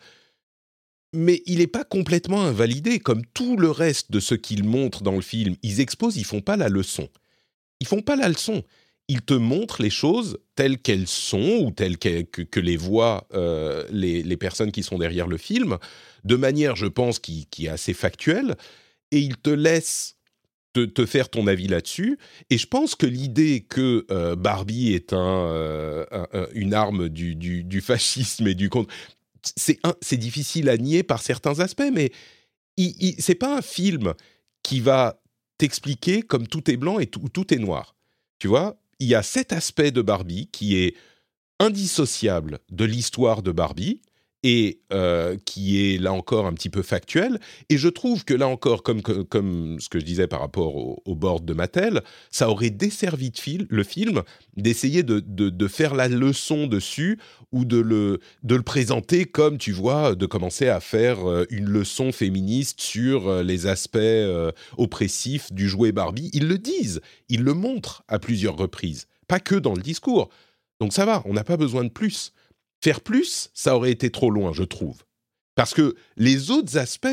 S1: mais il n'est pas complètement invalidé comme tout le reste de ce qu'il montre dans le film. Ils exposent, ils font pas la leçon. Ils font pas la leçon il te montre les choses telles qu'elles sont ou telles que, les voient euh, les, personnes qui sont derrière le film, de manière, je pense, qui, est assez factuelle, et il te laisse te, faire ton avis là-dessus. Et je pense que l'idée que euh, Barbie est euh, une arme du, fascisme et du contre, c'est difficile à nier par certains aspects, mais c'est pas un film qui va t'expliquer comme tout est blanc et tout est noir. Tu vois, il y a cet aspect de Barbie qui est indissociable de l'histoire de Barbie et euh, qui est là encore un petit peu factuel. Et je trouve que là encore, comme, comme ce que je disais par rapport au, au board de Mattel, ça aurait desservi de fil, le film d'essayer de, de, faire la leçon dessus ou de le, de le présenter comme, tu vois, de commencer à faire euh, une leçon féministe sur euh, les aspects oppressifs du jouet Barbie. Ils le disent, ils le montrent à plusieurs reprises, pas que dans le discours. Donc ça va, on n'a pas besoin de plus. Faire plus, ça aurait été trop loin, je trouve. Parce que les autres aspects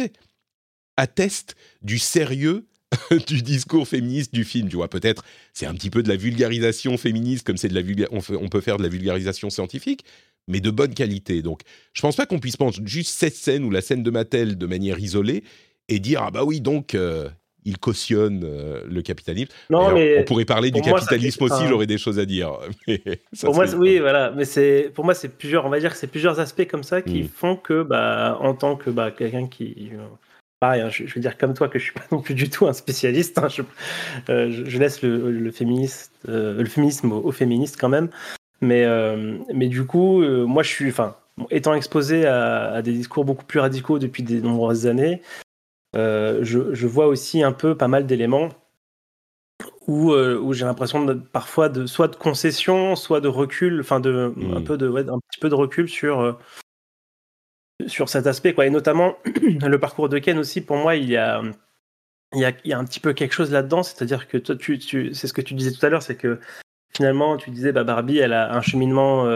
S1: attestent du sérieux du discours féministe du film. Tu vois, peut-être c'est un petit peu de la vulgarisation féministe, comme c'est de la on, peut faire de la vulgarisation scientifique, mais de bonne qualité. Donc, je pense pas qu'on puisse prendre juste cette scène ou la scène de Mattel de manière isolée et dire ah bah oui donc euh, il cautionne euh, le capitalisme. Non, mais on pourrait parler du capitalisme aussi, j'aurais des choses à dire.
S2: pour moi, oui, voilà. Mais c'est pour moi, c'est plusieurs, on va dire que c'est plusieurs aspects comme ça qui mm. font que, bah, en tant que bah, quelqu'un qui, pareil, hein, je, veux dire comme toi que je suis pas non plus du tout un spécialiste. Hein, euh, je, laisse le, féministe, euh, le féminisme aux, féministes quand même. Mais, mais du coup, moi, je suis, enfin, étant exposé à, à, des discours beaucoup plus radicaux depuis de nombreuses années, euh, je, vois aussi un peu pas mal d'éléments où, euh, où j'ai l'impression parfois de soit de concession, soit de recul, enfin de un hmm. peu de un petit peu de recul sur euh, sur cet aspect quoi. Et notamment le parcours de Ken aussi pour moi il y a il y a, il y a un petit peu quelque chose là-dedans, c'est-à-dire que toi tu, tu c'est ce que tu disais tout à l'heure, c'est que finalement tu disais bah Barbie elle a un cheminement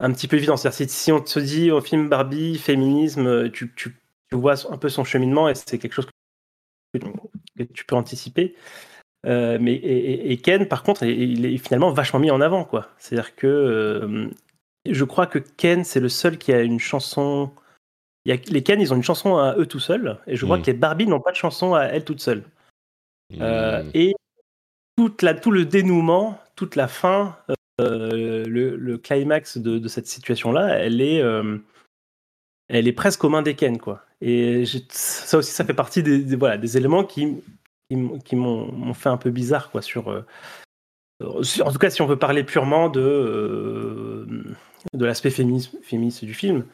S2: un petit peu évident. C'est-à-dire si, on te dit au film Barbie féminisme, tu, tu tu vois un peu son cheminement et c'est quelque chose que, tu peux anticiper. mais et, Ken, par contre, il est finalement vachement mis en avant, quoi. C'est-à-dire que je crois que Ken, c'est le seul qui a une chanson. Il y a, les Ken, ils ont une chanson à eux tout seuls, et je crois mm. que les Barbie n'ont pas de chanson à elles toutes seules. Mm. et toute la, tout le dénouement, toute la fin, le, climax de, cette situation-là, elle est, elle est presque aux mains des Ken, quoi. Et ça aussi, ça fait partie des, voilà, des éléments qui, qui, m'ont fait un peu bizarre, quoi, sur, euh, en tout cas, si on veut parler purement de, euh, de l'aspect féministe, féministe, du film.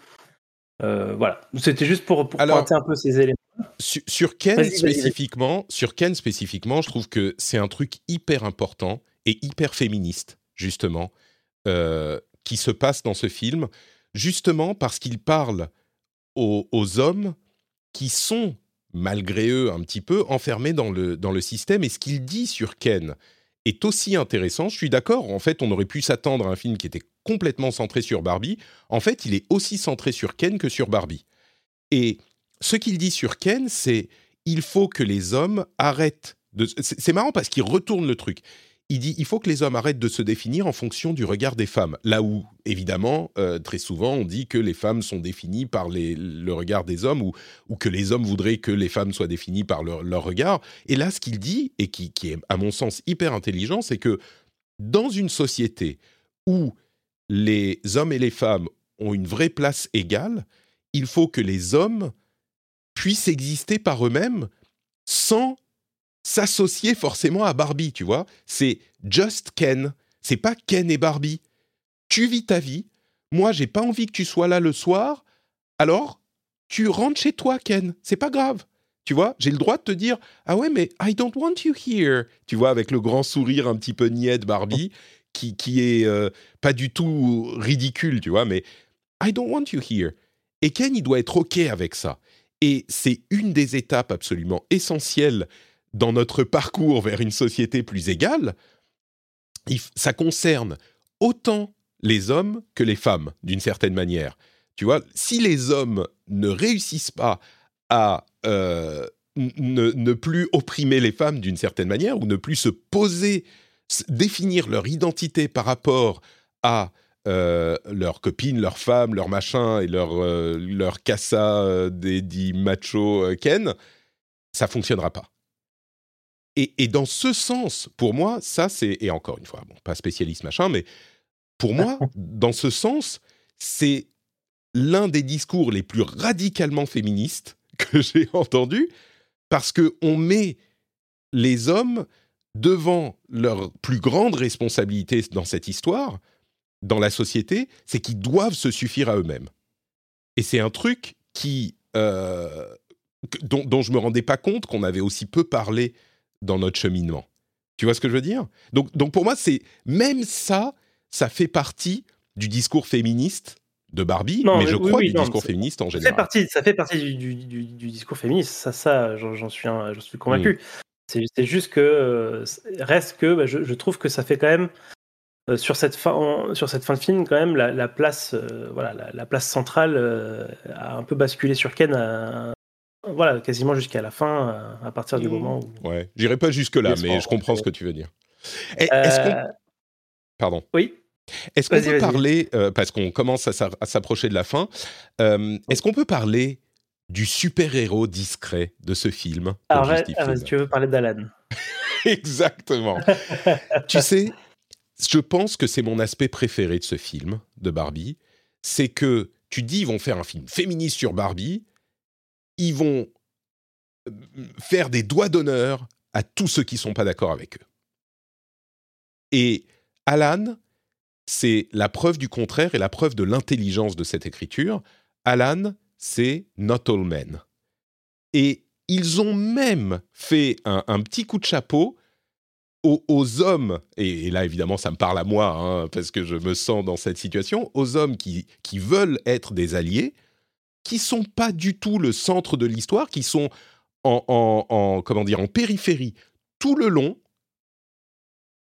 S2: Euh, voilà, c'était juste pour, pour pointer un peu ces éléments.
S1: Sur, Ken spécifiquement, sur Ken spécifiquement, je trouve que c'est un truc hyper important et hyper féministe, justement, qui se passe dans ce film, justement parce qu'il parle aux, hommes qui sont, malgré eux un petit peu, enfermés dans le, dans le système. Et ce qu'il dit sur Ken est aussi intéressant. Je suis d'accord, en fait, on aurait pu s'attendre à un film qui était complètement centré sur Barbie. En fait, il est aussi centré sur Ken que sur Barbie. Et ce qu'il dit sur Ken, c'est il faut que les hommes arrêtent de... C'est marrant parce qu'il retourne le truc il dit il faut que les hommes arrêtent de se définir en fonction du regard des femmes. Là où, évidemment, euh, très souvent, on dit que les femmes sont définies par le regard des hommes ou, ou, que les hommes voudraient que les femmes soient définies par leur, regard. Et là, ce qu'il dit, et qui, est, à mon sens, hyper intelligent, c'est que dans une société où les hommes et les femmes ont une vraie place égale, il faut que les hommes puissent exister par eux-mêmes sans s'associer forcément à Barbie, tu vois. C'est just Ken. C'est pas Ken et Barbie. Tu vis ta vie. Moi, j'ai pas envie que tu sois là le soir. Alors, tu rentres chez toi, Ken. C'est pas grave. Tu vois, j'ai le droit de te dire Ah ouais, mais I don't want you here. Tu vois, avec le grand sourire un petit peu niais de Barbie, qui, qui est euh, pas du tout ridicule, tu vois, mais I don't want you here. Et Ken, il doit être OK avec ça. Et c'est une des étapes absolument essentielles dans notre parcours vers une société plus égale, ça concerne autant les hommes que les femmes, d'une certaine manière. Tu vois, si les hommes ne réussissent pas à euh, ne, plus opprimer les femmes d'une certaine manière, ou ne plus se poser, définir leur identité par rapport à euh, leurs copines, leurs femmes, leurs machins et leur, euh, cassa des dits macho Ken, ça fonctionnera pas. Et, dans ce sens, pour moi, ça c'est, et encore une fois, bon, pas spécialiste machin, mais pour moi, dans ce sens, c'est l'un des discours les plus radicalement féministes que j'ai entendu, parce que on met les hommes devant leur plus grande responsabilité dans cette histoire, dans la société, c'est qu'ils doivent se suffire à eux-mêmes. Et c'est un truc qui euh, dont, dont je me rendais pas compte qu'on avait aussi peu parlé dans notre cheminement. Tu vois ce que je veux dire? Donc, donc pour moi, c'est même ça, ça fait partie du discours féministe de Barbie, mais je crois du discours féministe en général.
S2: Ça fait partie, ça fait partie du, du, discours féministe, ça, ça j'en suis, je suis convaincu. Mm. C'est juste que, euh, reste que, bah, je, trouve que ça fait quand même, euh, sur, cette fin, sur cette fin de film, quand même, la, place, euh, voilà, la, place centrale a un peu basculé sur Ken à, voilà, quasiment jusqu'à la fin, euh, à partir du mmh. moment où.
S1: Ouais, j'irai pas jusque-là, mais je comprends ce que tu veux dire. Est-ce qu'on. Euh, Pardon.
S2: Oui.
S1: Est-ce qu'on peut parler, euh, parce qu'on commence à s'approcher de la fin, est-ce qu'on peut parler du super-héros discret de ce film
S2: Alors, tu veux parler d'Alan
S1: Exactement. tu sais, je pense que c'est mon aspect préféré de ce film, de Barbie. C'est que tu dis, ils vont faire un film féministe sur Barbie, ils vont euh, faire des doigts d'honneur à tous ceux qui ne sont pas d'accord avec eux. Et Alan, c'est la preuve du contraire et la preuve de l'intelligence de cette écriture. Alan, c'est Not All Men. Et ils ont même fait un, petit coup de chapeau aux, hommes, et, là évidemment ça me parle à moi, hein, parce que je me sens dans cette situation, aux hommes qui, qui veulent être des alliés, qui sont pas du tout le centre de l'histoire, qui sont en, comment dire en périphérie tout le long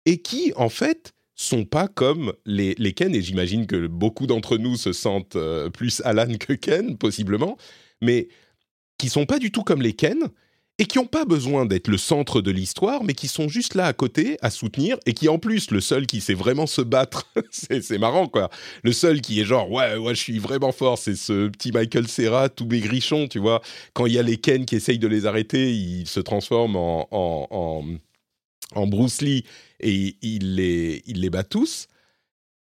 S1: et qui en fait sont pas comme les, les Ken et j'imagine que beaucoup d'entre nous se sentent euh, plus Alan que Ken possiblement mais qui sont pas du tout comme les Ken et qui n'ont pas besoin d'être le centre de l'histoire, mais qui sont juste là à côté, à soutenir, et qui en plus, le seul qui sait vraiment se battre, c'est marrant quoi, le seul qui est genre, ouais, ouais, je suis vraiment fort, c'est ce petit Michael Serra, tout maigrichon, tu vois, quand il y a les Ken qui essayent de les arrêter, il se transforme en, en, Bruce Lee, et il les, il les bat tous.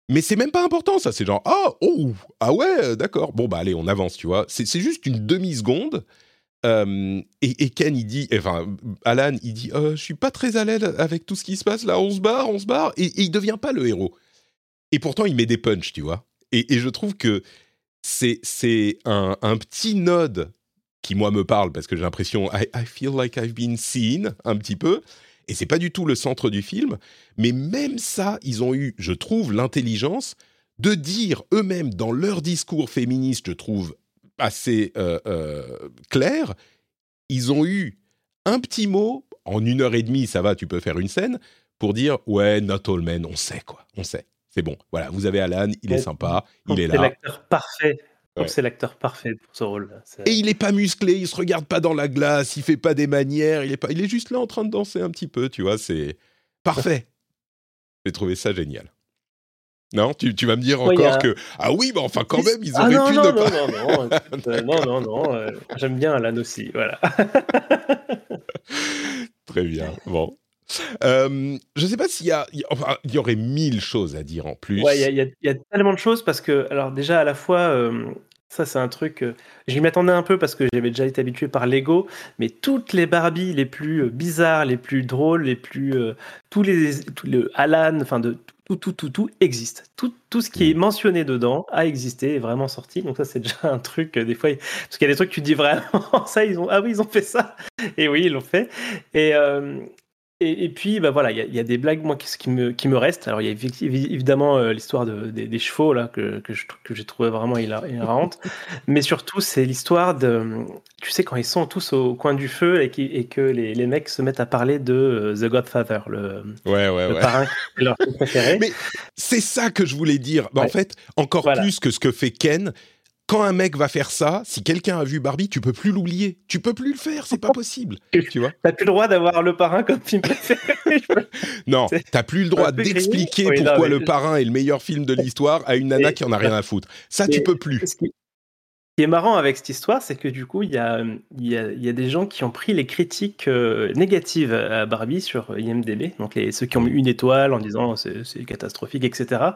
S1: Mais c'est même pas important, ça. C'est genre, ah, oh, ah ouais, d'accord. Bon, bah allez, on avance, tu vois. C'est juste une demi-seconde euh, et, Ken, il dit, enfin, Alan, il dit, euh, je suis pas très à l'aise avec tout ce qui se passe là, on se barre, on se barre, et, il devient pas le héros. Et pourtant, il met des punchs, tu vois. Et, je trouve que c'est c'est un, un, petit node qui moi me parle parce que j'ai l'impression I, I, feel like I've been seen un petit peu. Et c'est pas du tout le centre du film, mais même ça, ils ont eu, je trouve, l'intelligence de dire eux-mêmes dans leur discours féministe, je trouve assez euh, euh, clair, ils ont eu un petit mot, en une heure et demie, ça va, tu peux faire une scène, pour dire ouais, not all men, on sait quoi, on sait. C'est bon, voilà, vous avez Alan, il est sympa, il est là.
S2: C'est l'acteur parfait. C'est l'acteur parfait pour ce rôle.
S1: Et il est pas musclé, il se regarde pas dans la glace, il fait pas des manières, il est pas, il est juste là en train de danser un petit peu, tu vois, c'est parfait. J'ai trouvé ça génial. Non, tu, tu, vas me dire encore que ah oui, mais enfin quand même ils ah auraient pu
S2: non,
S1: ne
S2: pas. Non non non, non non non, euh, j'aime bien Alan aussi, voilà.
S1: Très bien, bon. Euh, je sais pas s'il y a, enfin, il y aurait mille choses à dire en plus.
S2: Ouais, il y, y, a tellement de choses parce que alors déjà à la fois euh, ça, c'est un truc. Euh, j'y m'attendais un peu parce que j'avais déjà été habitué par Lego, mais toutes les Barbie les plus euh, bizarres, les plus drôles, les plus. Euh, tous les. Tout le Alan, enfin, de tout, tout, tout, tout existe. Tout, tout ce qui est mm. mentionné dedans a existé, est vraiment sorti. Donc, ça, c'est déjà un truc, des fois. Parce qu'il y a des trucs, tu dis vraiment, ça, ils ont. Ah oui, ils ont fait ça. Et oui, ils l'ont fait. Et, et, puis, bah voilà, il y, a des blagues, moi, qui, qui, me, qui me restent. Alors, il y a évidemment euh, l'histoire de, des, chevaux, là, que, que, que j'ai trouvé vraiment hilarante. Mais surtout, c'est l'histoire de. Tu sais, quand ils sont tous au coin du feu et, qui, et que les, les, mecs se mettent à parler de euh, The Godfather, le,
S1: ouais, ouais,
S2: le parrain qui est leur préféré.
S1: Mais c'est ça que je voulais dire. Bah, en fait, encore plus que ce que fait Ken, quand un mec va faire ça, si quelqu'un a vu Barbie, tu peux plus l'oublier. Tu peux plus le faire, c'est pas possible. tu vois
S2: T'as plus le droit d'avoir le parrain comme film préféré.
S1: non, t'as plus le droit d'expliquer pourquoi le parrain est le meilleur film de l'histoire à une nana qui en a rien à foutre. Ça, tu peux plus.
S2: Ce qui est marrant avec cette histoire, c'est que du coup, il y a, y, y a, des gens qui ont pris les critiques euh, négatives à Barbie sur IMDb, donc les, ceux qui ont mis une étoile en disant c'est catastrophique, etc.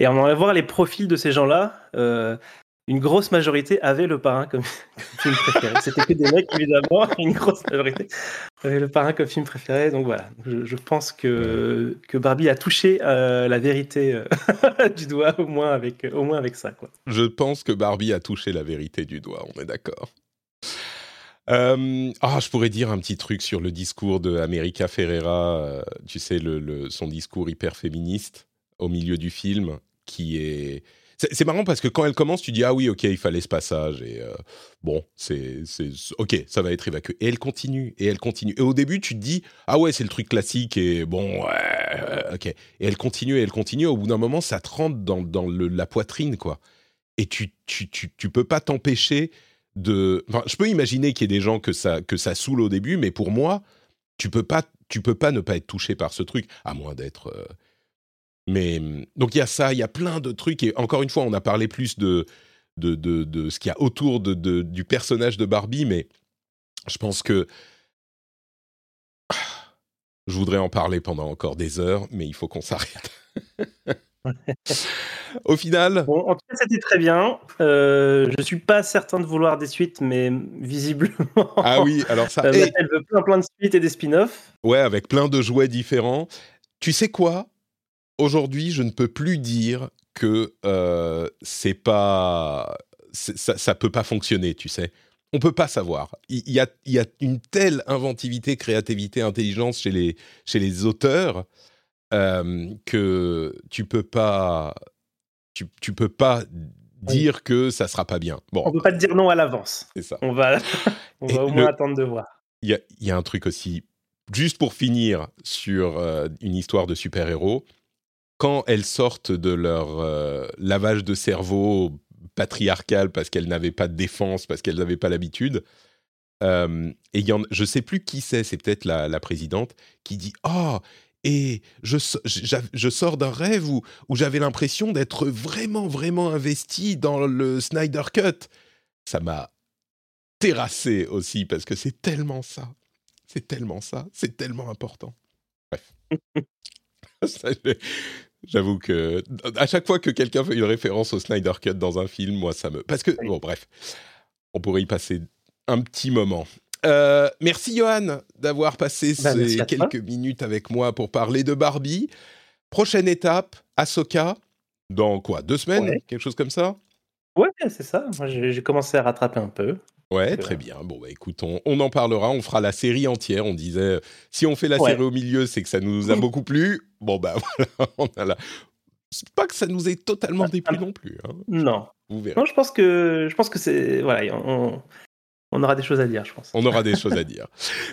S2: Et on va voir les profils de ces gens-là. Euh, une grosse majorité avait le parrain comme, film préféré. C'était que des mecs, évidemment, une grosse majorité avait le parrain comme film préféré. Donc voilà, je, pense que, que Barbie a touché euh, la vérité euh, du doigt, au moins, avec, au moins avec ça. Quoi.
S1: Je pense que Barbie a touché la vérité du doigt, on est d'accord. Euh, ah, je pourrais dire un petit truc sur le discours de America Ferrera, tu sais, le, son discours hyper féministe au milieu du film, qui est c'est marrant parce que quand elle commence, tu dis ah oui, ok, il fallait ce passage et euh, bon, c'est ok, ça va être évacué. Et elle continue et elle continue. Et au début, tu te dis ah ouais, c'est le truc classique et bon, ouais, ok. Et elle continue et elle continue. Au bout d'un moment, ça te rentre dans, la poitrine quoi. Et tu tu, peux pas t'empêcher de. Enfin, je peux imaginer qu'il y ait des gens que ça que saoule au début, mais pour moi, tu peux pas tu peux pas ne pas être touché par ce truc à moins d'être euh, mais donc il y a ça, il y a plein de trucs. Et encore une fois, on a parlé plus de, de, de, de ce qu'il y a autour de, de, du personnage de Barbie, mais je pense que je voudrais en parler pendant encore des heures, mais il faut qu'on s'arrête. Au final.
S2: Bon, en tout cas, c'était très bien. Euh, je suis pas certain de vouloir des suites, mais visiblement.
S1: Ah oui, alors ça.
S2: Euh, elle veut plein, plein de suites et des spin-offs.
S1: Ouais, avec plein de jouets différents. Tu sais quoi? Aujourd'hui, je ne peux plus dire que euh, c'est pas ça, ça peut pas fonctionner, tu sais. On peut pas savoir. Il y, a, il y a une telle inventivité, créativité, intelligence chez les, chez les auteurs euh, que tu peux pas tu, tu peux pas dire que ça sera pas bien.
S2: Bon, on peut pas te dire non à l'avance.
S1: C'est ça.
S2: On va, on va au moins attendre de voir.
S1: Il y a, y a, un truc aussi, juste pour finir sur euh, une histoire de super-héros quand elles sortent de leur euh, lavage de cerveau patriarcal parce qu'elles n'avaient pas de défense, parce qu'elles n'avaient pas l'habitude, Euh, et y en, je sais plus qui c'est, c'est peut-être la, présidente qui dit oh et je, j'a- je sors d'un rêve où, où j'avais l'impression d'être vraiment vraiment investi dans le Snyder Cut. Ça m'a terrassé aussi parce que c'est tellement ça, c'est tellement ça, c'est tellement important. Bref. J'avoue que à chaque fois que quelqu'un fait une référence au Snyder Cut dans un film, moi ça me parce que bon bref, on pourrait y passer un petit moment. Euh, merci Johan d'avoir passé
S2: Bah,
S1: ces
S2: toi.
S1: quelques minutes avec moi pour parler de Barbie. Prochaine étape, Ahsoka, dans quoi Deux semaines
S2: Ouais.
S1: Quelque chose comme ça?
S2: Ouais, c'est ça. J'ai commencé à rattraper un peu.
S1: Ouais, très bien. Bon, bah écoute, on, on en parlera, on fera la série entière. On disait, si on fait la
S2: Ouais.
S1: série au milieu, c'est que ça nous a beaucoup plu. Bon, bah voilà, on a la... C'est pas que ça nous ait totalement déplu non plus. hein.
S2: Non.
S1: Vous verrez.
S2: Non, je pense que je pense que c'est voilà, on, on aura des choses à dire, je pense.
S1: On aura des choses à dire.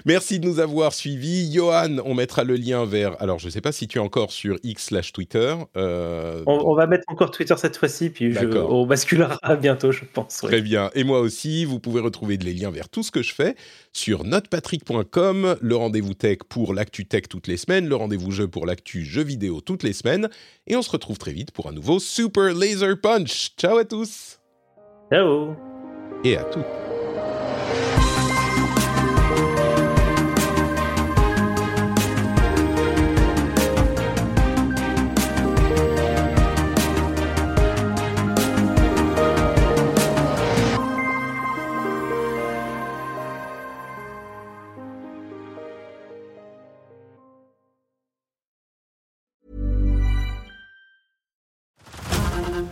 S1: Merci de nous avoir suivis. Johan, on mettra le lien vers. Alors, je ne sais pas si tu es encore sur X slash Twitter. euh,
S2: On, on va mettre encore Twitter cette fois-ci, puis je, on basculera bientôt, je pense. ouais.
S1: Très bien. Et moi aussi, vous pouvez retrouver les liens vers tout ce que je fais sur notepatrick.com, le rendez-vous tech pour l'actu tech toutes les semaines, le rendez-vous jeu pour l'actu jeux vidéo toutes les semaines. Et on se retrouve très vite pour un nouveau Super Laser Punch. Ciao à tous
S2: Ciao.
S1: et à toutes.